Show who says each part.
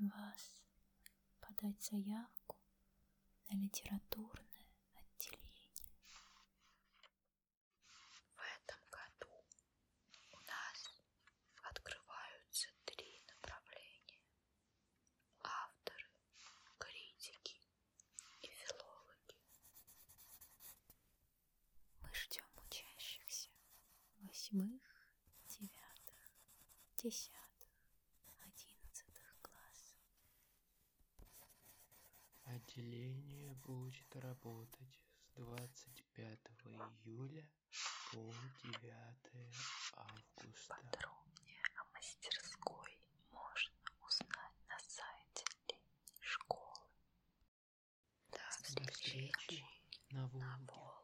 Speaker 1: Вас подать заявку на литературное отделение.
Speaker 2: В этом году у нас открываются три направления. Авторы, критики и филологи.
Speaker 1: Мы ждем учащихся восьмых, девятых, десятых,
Speaker 3: Отделение будет работать с 25 июля по 9 августа.
Speaker 2: Подробнее о мастерской можно узнать на сайте летней школы. До
Speaker 3: До встречи на.
Speaker 2: Волге.